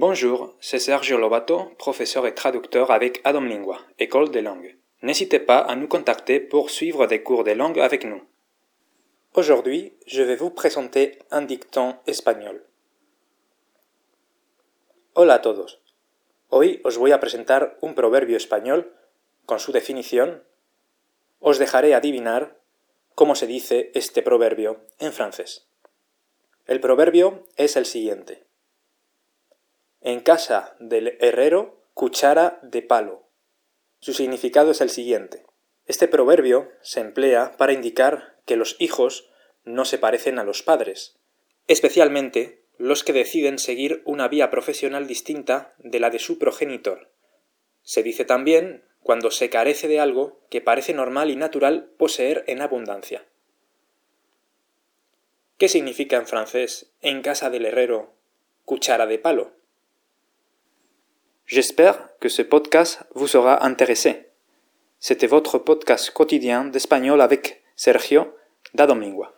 Bonjour, c'est Sergio Lobato, professeur et traducteur avec Adam Lingua, École des langues. N'hésitez pas à nous contacter pour suivre des cours de langue avec nous. Aujourd'hui, je vais vous présenter un dicton espagnol. Hola a todos. Hoy os voy a presentar un proverbio español con su definición. Os dejaré adivinar cómo se dice este proverbio en francés. El proverbio es el siguiente. En casa del herrero, cuchara de palo. Su significado es el siguiente. Este proverbio se emplea para indicar que los hijos no se parecen a los padres, especialmente los que deciden seguir una vía profesional distinta de la de su progenitor. Se dice también cuando se carece de algo que parece normal y natural poseer en abundancia. ¿Qué significa en francés en casa del herrero cuchara de palo? J'espère que ce podcast vous sera intéressé. C'était votre podcast quotidien d'espagnol avec Sergio da Domingua.